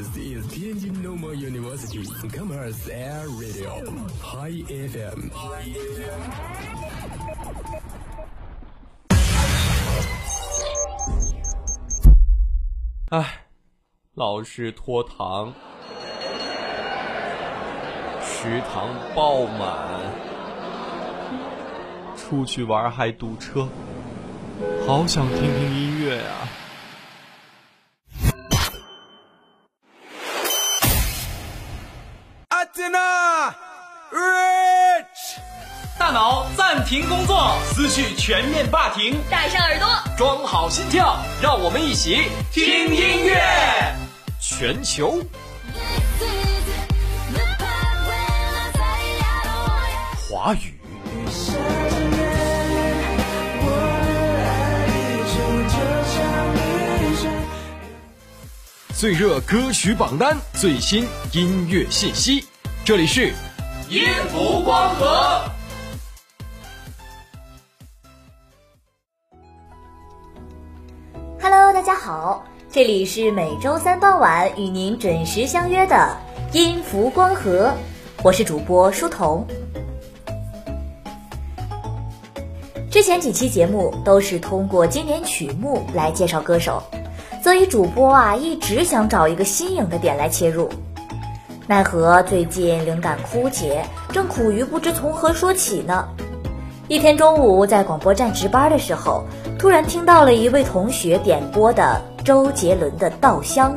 This is Tianjin Normal University Commerce Air Radio High FM。哎，老是拖堂，食堂爆满，出去玩还堵车，好想听听音乐呀、停工作，思绪全面霸停，戴上耳朵，装好心跳，让我们一起听音乐。全球。华语。最热歌曲榜单，最新音乐信息，这里是。音符光合。这里是每周三傍晚与您准时相约的音符光合，我是主播舒彤。之前几期节目都是通过经典曲目来介绍歌手，所以主播啊一直想找一个新颖的点来切入，奈何最近灵感枯竭，正苦于不知从何说起呢。一天中午在广播站值班的时候，突然听到了一位同学点播的周杰伦的《稻香》，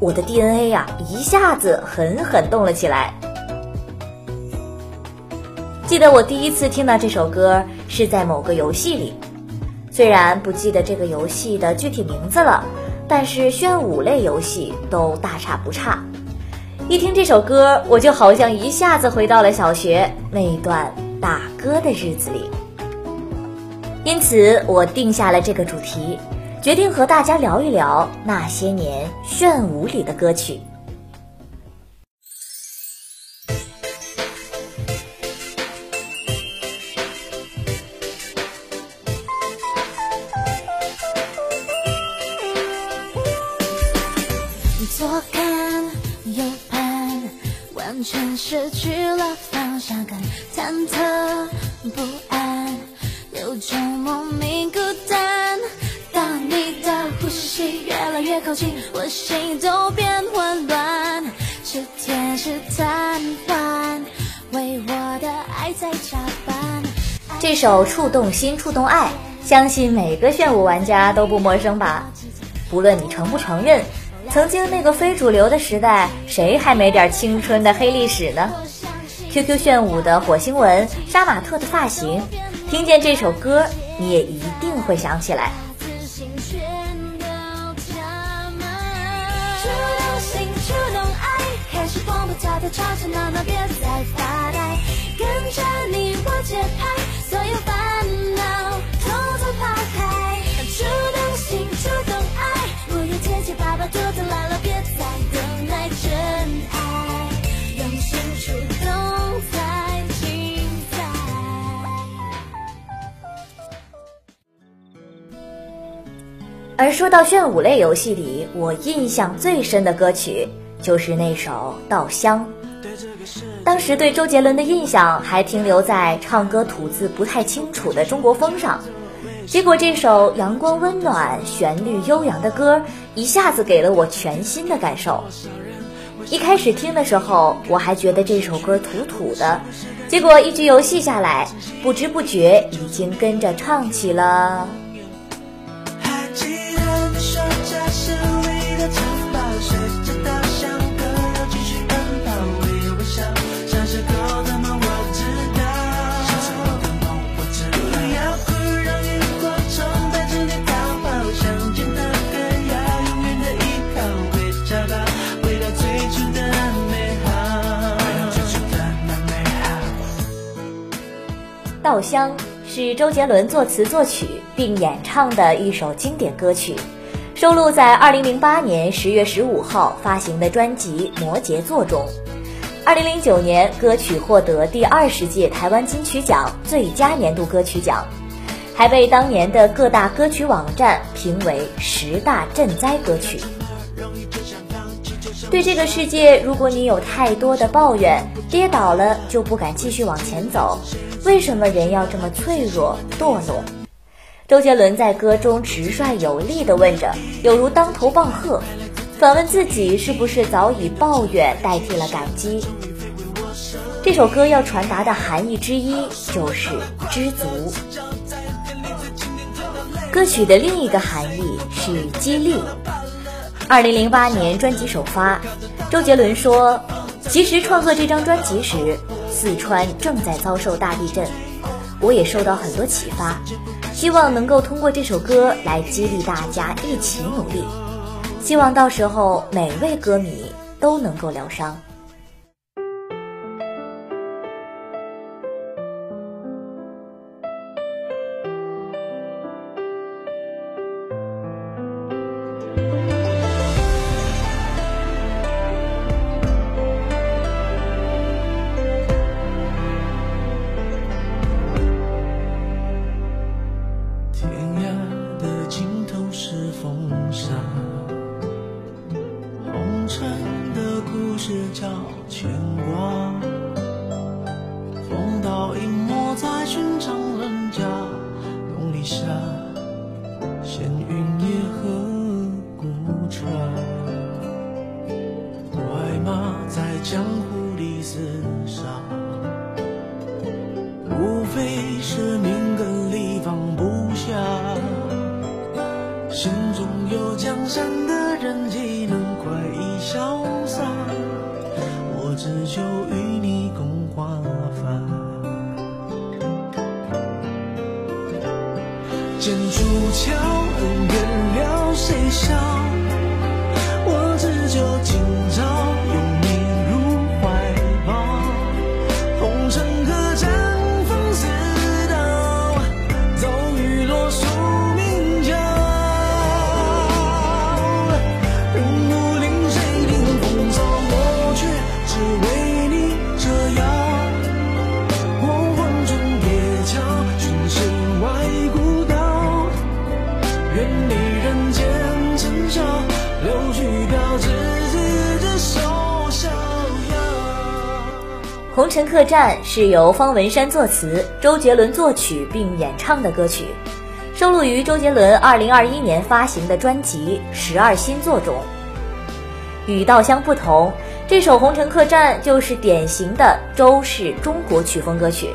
我的 DNA 呀、一下子狠狠动了起来。记得我第一次听到这首歌是在某个游戏里，虽然不记得这个游戏的具体名字了，但是炫舞类游戏都大差不差。一听这首歌，我就好像一下子回到了小学那一段打歌的日子里。因此，我定下了这个主题，决定和大家聊一聊那些年炫舞里的歌曲。左看右盼，完全失去了方向感，忐忑不安，有种莫名孤单。越来越靠近，我心都变混乱，是天是瘫痪，为我的爱在加班。这首《触动心，触动爱》，相信每个炫舞玩家都不陌生吧？不论你承不承认，曾经那个非主流的时代，谁还没点青春的黑历史呢？QQ 炫舞的火星文、杀马特的发型，听见这首歌，你也一定会想起来。开始广播跳跳，吵吵闹闹，别再发呆，跟着你我节拍，所有烦恼统统抛开。触动心，触动爱，不要结结巴巴，肚子来了，别再等待真爱，用心触动才精彩。而说到炫舞类游戏里，我印象最深的歌曲就是那首《稻香》。当时对周杰伦的印象还停留在唱歌吐字不太清楚的中国风上，结果这首阳光温暖、旋律悠扬的歌，一下子给了我全新的感受。一开始听的时候，我还觉得这首歌土土的，结果一局游戏下来，不知不觉已经跟着唱起了。稻香》是周杰伦作词作曲并演唱的一首经典歌曲，收录在2008年10月15号发行的专辑《摩羯座》中。2009年，歌曲获得第二十届台湾金曲奖最佳年度歌曲奖，还被当年的各大歌曲网站评为十大赈灾歌曲。对这个世界，如果你有太多的抱怨，跌倒了就不敢继续往前走，为什么人要这么脆弱堕落？周杰伦在歌中直率有力地问着，有如当头棒喝，反问自己是不是早已抱怨代替了感激。这首歌要传达的含义之一就是知足。歌曲的另一个含义是激励。二零零八年专辑首发，周杰伦说：“其实创作这张专辑时，四川正在遭受大地震，我也受到很多启发，希望能够通过这首歌来激励大家一起努力，希望到时候每位歌迷都能够疗伤。”我红尘客栈》是由方文山作词，周杰伦作曲并演唱的歌曲，收录于周杰伦2021年发行的专辑《十二星座》中。与稻香不同，这首《红尘客栈》就是典型的周式中国曲风歌曲。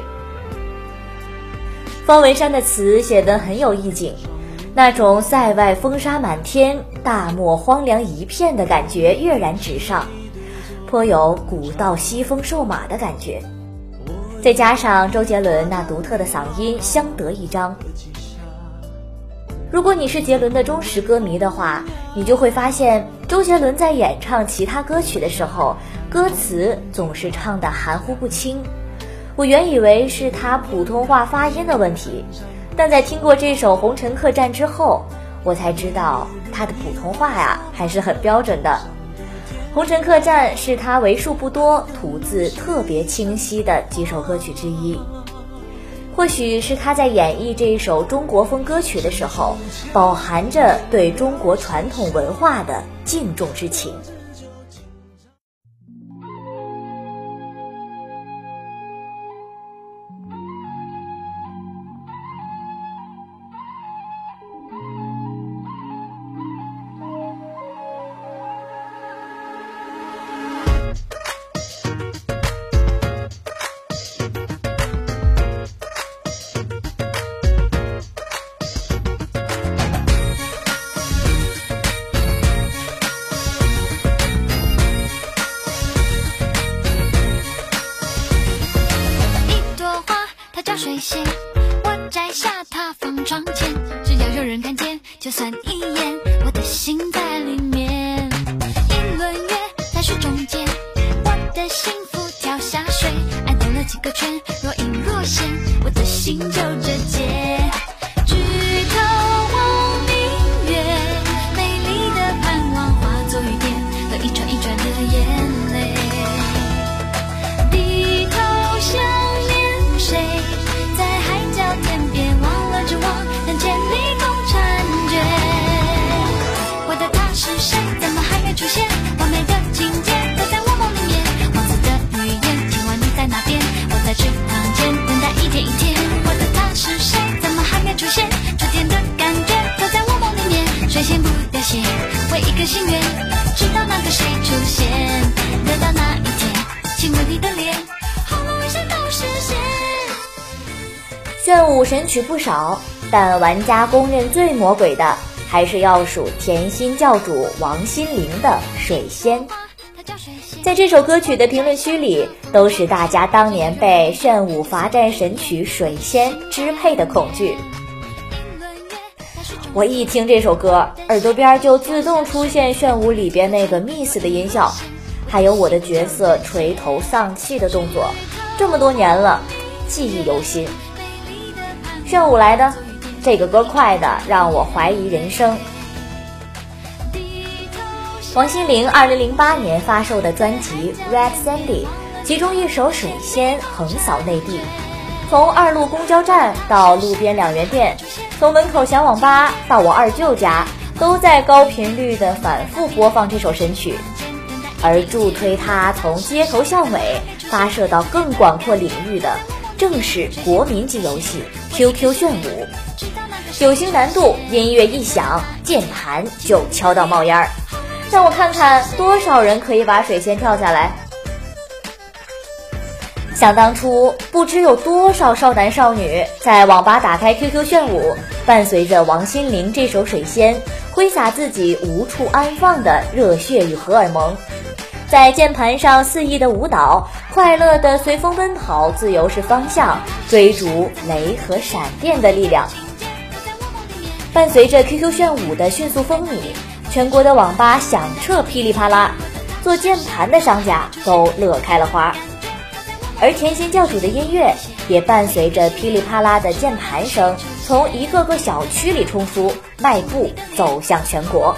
方文山的词写得很有意境，那种塞外风沙满天、大漠荒凉一片的感觉跃然纸上。颇有古道西风瘦马的感觉，再加上周杰伦那独特的嗓音，相得益彰。如果你是杰伦的忠实歌迷的话，你就会发现，周杰伦在演唱其他歌曲的时候，歌词总是唱得含糊不清。我原以为是他普通话发音的问题，但在听过这首《红尘客栈》之后，我才知道他的普通话呀还是很标准的。《红尘客栈》是他为数不多吐字特别清晰的几首歌曲之一，或许是他在演绎这一首中国风歌曲的时候，饱含着对中国传统文化的敬重之情。san 个心愿，直到那个谁出现，等到那一天，亲吻你的脸，好梦一生都实现。炫舞神曲不少，但玩家公认最魔鬼的，还是要数甜心教主王心凌的《水仙，在这首歌曲的评论区里，都是大家当年被炫舞罚站神曲《水仙》支配的恐惧。我一听这首歌，耳朵边就自动出现炫舞里边那个 miss 的音效，还有我的角色垂头丧气的动作，这么多年了，记忆犹新。炫舞来的，这个歌快的让我怀疑人生。王心凌2008年发售的专辑《Red Sandy》，其中一首《水仙》横扫内地，从二路公交站到路边两元店，从门口小网吧到我二舅家，都在高频率的反复播放这首神曲。而助推它从街头巷尾发射到更广阔领域的，正是国民级游戏 QQ 炫舞。九星难度，音乐一响，键盘就敲到冒烟儿。让我看看多少人可以把水仙跳下来。想当初，不知有多少少男少女在网吧打开 QQ 炫舞，伴随着王心凌这首《水仙》，挥洒自己无处安放的热血与荷尔蒙，在键盘上肆意的舞蹈，快乐的随风奔跑，自由是方向，追逐雷和闪电的力量。伴随着 QQ 炫舞的迅速风靡，全国的网吧响彻噼里啪啦，做键盘的商家都乐开了花。而甜心教主的音乐也伴随着噼里啪啦的键盘声，从一个个小区里冲出，迈步走向全国。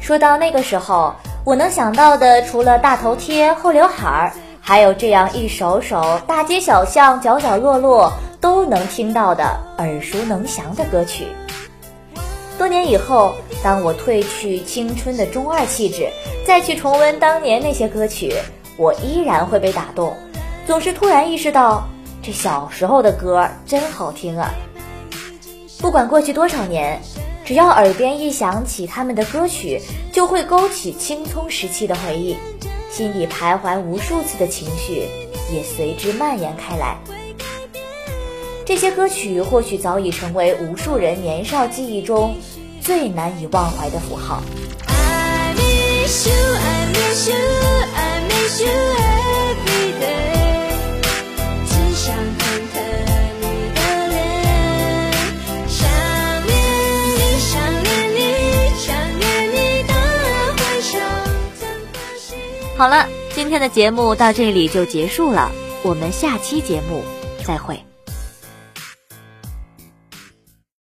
说到那个时候，我能想到的除了大头贴、厚刘海儿，还有这样一首首大街小巷、角角落落都能听到的耳熟能详的歌曲。多年以后，当我褪去青春的中二气质，再去重温当年那些歌曲，我依然会被打动，总是突然意识到，这小时候的歌真好听啊！不管过去多少年，只要耳边一响起他们的歌曲，就会勾起青葱时期的回忆，心底徘徊无数次的情绪也随之蔓延开来。这些歌曲或许早已成为无数人年少记忆中最难以忘怀的符号。好了，今天的节目到这里就结束了，我们下期节目再会。